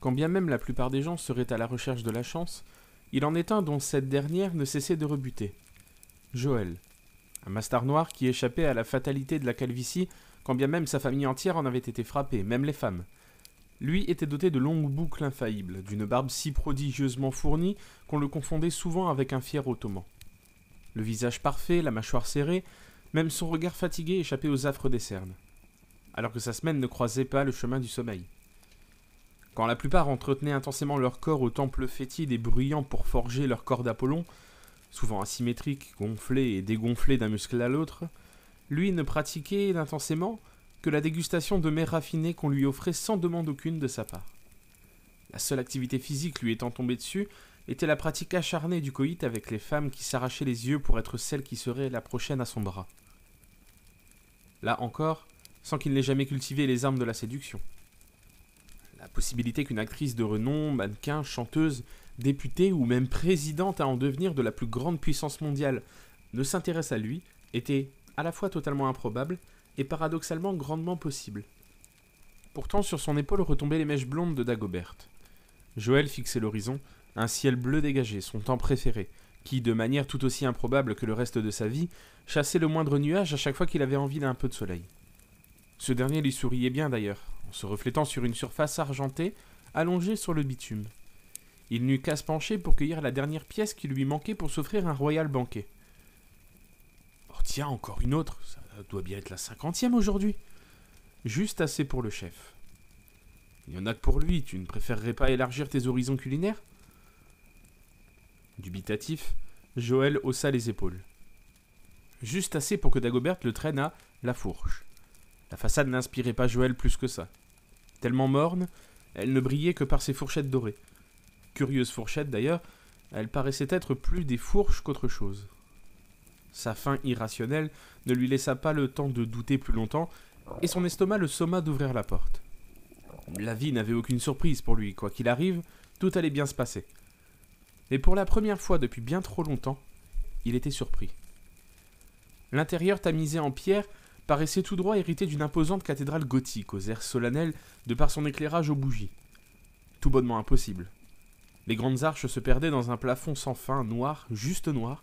Quand bien même la plupart des gens seraient à la recherche de la chance, il en est un dont cette dernière ne cessait de rebuter. Joël, un mastard noir qui échappait à la fatalité de la calvitie, quand bien même sa famille entière en avait été frappée, même les femmes. Lui était doté de longues boucles infaillibles, d'une barbe si prodigieusement fournie qu'on le confondait souvent avec un fier ottoman. Le visage parfait, la mâchoire serrée, même son regard fatigué échappait aux affres des cernes, alors que sa semaine ne croisait pas le chemin du sommeil. Quand la plupart entretenaient intensément leur corps au temple fétide et bruyant pour forger leur corps d'Apollon, souvent asymétrique, gonflé et dégonflé d'un muscle à l'autre, lui ne pratiquait intensément que la dégustation de mets raffinés qu'on lui offrait sans demande aucune de sa part. La seule activité physique lui étant tombée dessus était la pratique acharnée du coït avec les femmes qui s'arrachaient les yeux pour être celle qui serait la prochaine à son bras. Là encore, sans qu'il n'ait jamais cultivé les armes de la séduction. La possibilité qu'une actrice de renom, mannequin, chanteuse, députée ou même présidente à en devenir de la plus grande puissance mondiale ne s'intéresse à lui était à la fois totalement improbable et paradoxalement grandement possible. Pourtant, sur son épaule retombaient les mèches blondes de Dagobert. Joël fixait l'horizon, un ciel bleu dégagé, son temps préféré, qui, de manière tout aussi improbable que le reste de sa vie, chassait le moindre nuage à chaque fois qu'il avait envie d'un peu de soleil. Ce dernier lui souriait bien d'ailleurs, se reflétant sur une surface argentée, allongée sur le bitume. Il n'eut qu'à se pencher pour cueillir la dernière pièce qui lui manquait pour s'offrir un royal banquet. Oh tiens, encore une autre, ça doit bien être la cinquantième aujourd'hui. Juste assez pour le chef. Il y en a que pour lui, tu ne préférerais pas élargir tes horizons culinaires? Dubitatif, Joël haussa les épaules. Juste assez pour que Dagobert le traîne à la fourche. La façade n'inspirait pas Joël plus que ça. Tellement morne, elle ne brillait que par ses fourchettes dorées. Curieuse fourchette d'ailleurs, elle paraissait être plus des fourches qu'autre chose. Sa faim irrationnelle ne lui laissa pas le temps de douter plus longtemps, et son estomac le somma d'ouvrir la porte. La vie n'avait aucune surprise pour lui, quoi qu'il arrive, tout allait bien se passer. Mais pour la première fois depuis bien trop longtemps, il était surpris. L'intérieur tamisé en pierre paraissait tout droit hérité d'une imposante cathédrale gothique aux airs solennels de par son éclairage aux bougies. Tout bonnement impossible. Les grandes arches se perdaient dans un plafond sans fin, noir, juste noir,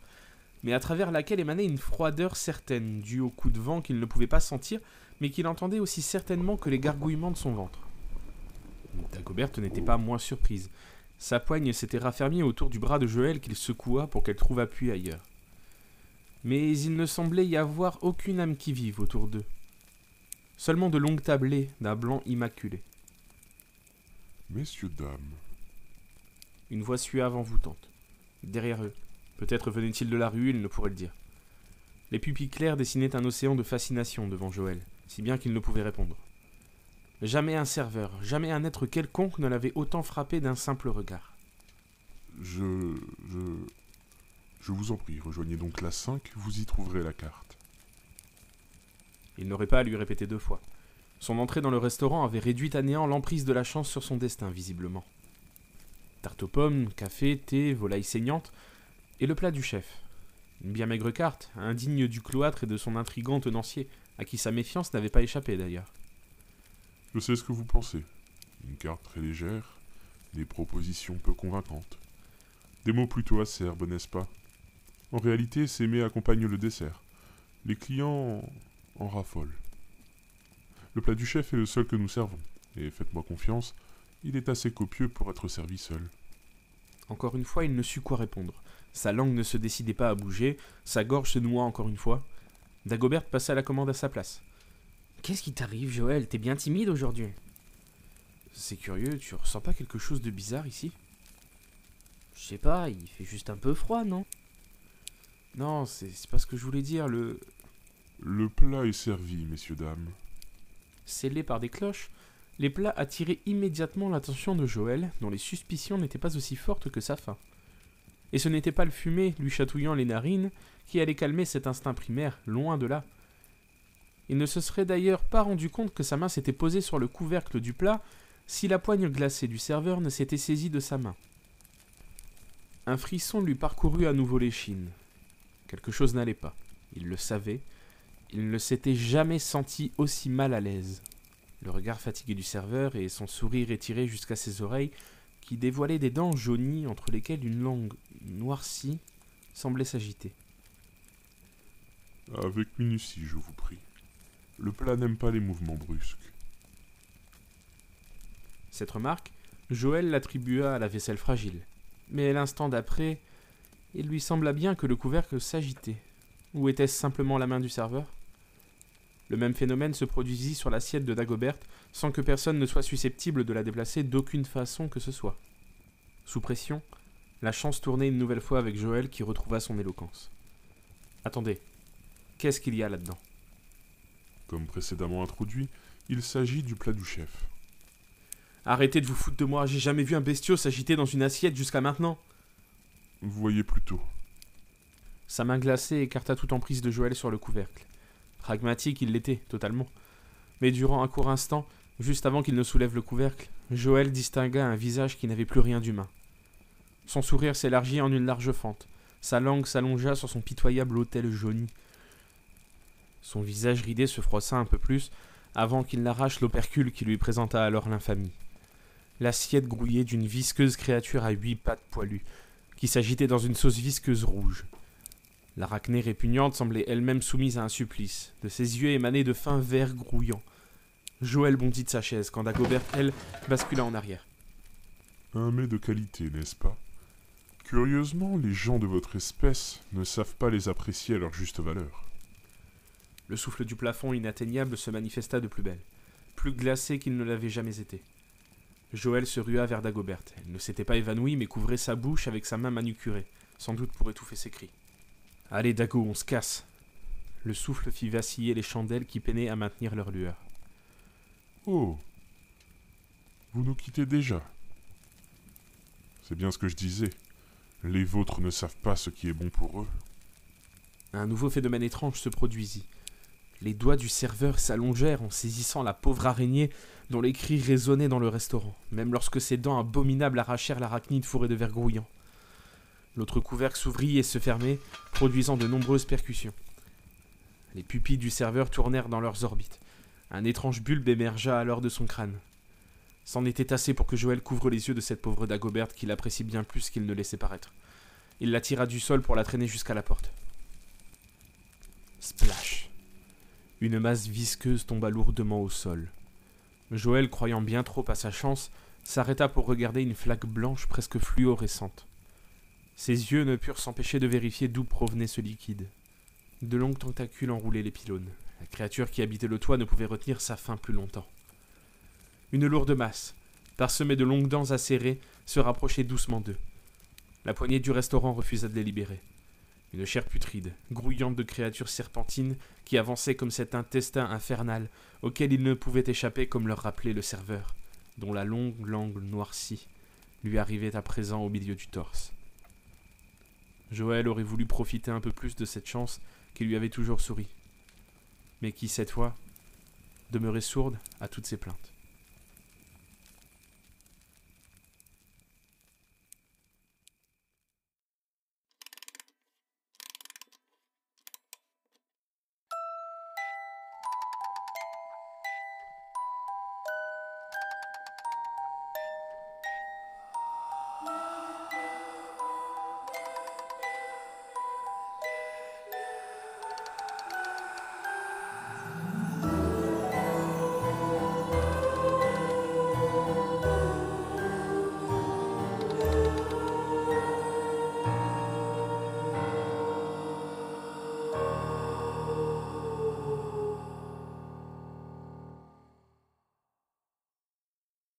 mais à travers laquelle émanait une froideur certaine, due au coup de vent qu'il ne pouvait pas sentir, mais qu'il entendait aussi certainement que les gargouillements de son ventre. Dagobert n'était pas moins surprise. Sa poigne s'était raffermie autour du bras de Joël qu'il secoua pour qu'elle trouve appui ailleurs. Mais il ne semblait y avoir aucune âme qui vive autour d'eux. Seulement de longues tablées d'un blanc immaculé. Messieurs, dames. Une voix suave envoûtante. Derrière eux. Peut-être venait-il de la rue, il ne pourrait le dire. Les pupilles claires dessinaient un océan de fascination devant Joël, si bien qu'il ne pouvait répondre. Jamais un serveur, jamais un être quelconque ne l'avait autant frappé d'un simple regard. Je. je. Je vous en prie, rejoignez donc la 5, vous y trouverez la carte. Il n'aurait pas à lui répéter deux fois. Son entrée dans le restaurant avait réduit à néant l'emprise de la chance sur son destin, visiblement. Tarte aux pommes, café, thé, volaille saignante, et le plat du chef. Une bien maigre carte, indigne du cloître et de son intrigant tenancier, à qui sa méfiance n'avait pas échappé d'ailleurs. Je sais ce que vous pensez. Une carte très légère, des propositions peu convaincantes. Des mots plutôt acerbes, n'est-ce pas? En réalité, ces mets accompagnent le dessert. Les clients en raffolent. Le plat du chef est le seul que nous servons, et faites-moi confiance, il est assez copieux pour être servi seul. Encore une fois, il ne sut quoi répondre. Sa langue ne se décidait pas à bouger, sa gorge se noua encore une fois. Dagobert passa la commande à sa place. Qu'est-ce qui t'arrive, Joël? T'es bien timide aujourd'hui? C'est curieux, tu ressens pas quelque chose de bizarre ici? Je sais pas, il fait juste un peu froid, non? Non, c'est pas ce que je voulais dire, le. Le plat est servi, messieurs, dames. Scellés par des cloches, les plats attiraient immédiatement l'attention de Joël, dont les suspicions n'étaient pas aussi fortes que sa faim. Et ce n'était pas le fumet lui chatouillant les narines qui allait calmer cet instinct primaire, loin de là. Il ne se serait d'ailleurs pas rendu compte que sa main s'était posée sur le couvercle du plat si la poigne glacée du serveur ne s'était saisie de sa main. Un frisson lui parcourut à nouveau l'échine. Quelque chose n'allait pas. Il le savait. Il ne s'était jamais senti aussi mal à l'aise. Le regard fatigué du serveur et son sourire étiré jusqu'à ses oreilles, qui dévoilaient des dents jaunies entre lesquelles une langue noircie semblait s'agiter. Avec minutie, je vous prie. Le plat n'aime pas les mouvements brusques. Cette remarque, Joël l'attribua à la vaisselle fragile. Mais l'instant d'après, il lui sembla bien que le couvercle s'agitait. Ou était-ce simplement la main du serveur? Le même phénomène se produisit sur l'assiette de Dagobert sans que personne ne soit susceptible de la déplacer d'aucune façon que ce soit. Sous pression, la chance tournait une nouvelle fois avec Joël qui retrouva son éloquence. Attendez, qu'est-ce qu'il y a là-dedans? Comme précédemment introduit, il s'agit du plat du chef. Arrêtez de vous foutre de moi, j'ai jamais vu un bestiau s'agiter dans une assiette jusqu'à maintenant. Voyez plutôt. Sa main glacée écarta toute emprise de Joël sur le couvercle. Pragmatique, il l'était, totalement. Mais durant un court instant, juste avant qu'il ne soulève le couvercle, Joël distingua un visage qui n'avait plus rien d'humain. Son sourire s'élargit en une large fente. Sa langue s'allongea sur son pitoyable autel jauni. Son visage ridé se froissa un peu plus avant qu'il n'arrache l'opercule qui lui présenta alors l'infamie. L'assiette grouillée d'une visqueuse créature à huit pattes poilues, qui s'agitait dans une sauce visqueuse rouge. L'arachnée répugnante semblait elle-même soumise à un supplice. De ses yeux émanaient de fins verres grouillants. Joël bondit de sa chaise quand Dagobert, elle, bascula en arrière. Un mets de qualité, n'est-ce pas? Curieusement, les gens de votre espèce ne savent pas les apprécier à leur juste valeur. Le souffle du plafond inatteignable se manifesta de plus belle, plus glacé qu'il ne l'avait jamais été. Joël se rua vers Dagobert. Elle ne s'était pas évanouie, mais couvrait sa bouche avec sa main manucurée, sans doute pour étouffer ses cris. Allez, Dago, on se casse. Le souffle fit vaciller les chandelles qui peinaient à maintenir leur lueur. Oh Vous nous quittez déjà C'est bien ce que je disais. Les vôtres ne savent pas ce qui est bon pour eux. Un nouveau phénomène étrange se produisit. Les doigts du serveur s'allongèrent en saisissant la pauvre araignée dont les cris résonnaient dans le restaurant, même lorsque ses dents abominables arrachèrent l'arachnide fourrée de verre grouillant. L'autre couvercle s'ouvrit et se fermait, produisant de nombreuses percussions. Les pupilles du serveur tournèrent dans leurs orbites. Un étrange bulbe émergea alors de son crâne. C'en était assez pour que Joël couvre les yeux de cette pauvre Dagobert qu'il apprécie bien plus qu'il ne laissait paraître. Il la tira du sol pour la traîner jusqu'à la porte. Splash. Une masse visqueuse tomba lourdement au sol. Joël, croyant bien trop à sa chance, s'arrêta pour regarder une flaque blanche presque fluorescente. Ses yeux ne purent s'empêcher de vérifier d'où provenait ce liquide. De longues tentacules enroulaient les pylônes. La créature qui habitait le toit ne pouvait retenir sa faim plus longtemps. Une lourde masse, parsemée de longues dents acérées, se rapprochait doucement d'eux. La poignée du restaurant refusa de les libérer. Une chair putride, grouillante de créatures serpentines qui avançaient comme cet intestin infernal auquel ils ne pouvaient échapper comme leur rappelait le serveur, dont la longue langue noircie lui arrivait à présent au milieu du torse. Joël aurait voulu profiter un peu plus de cette chance qui lui avait toujours souri, mais qui, cette fois, demeurait sourde à toutes ses plaintes.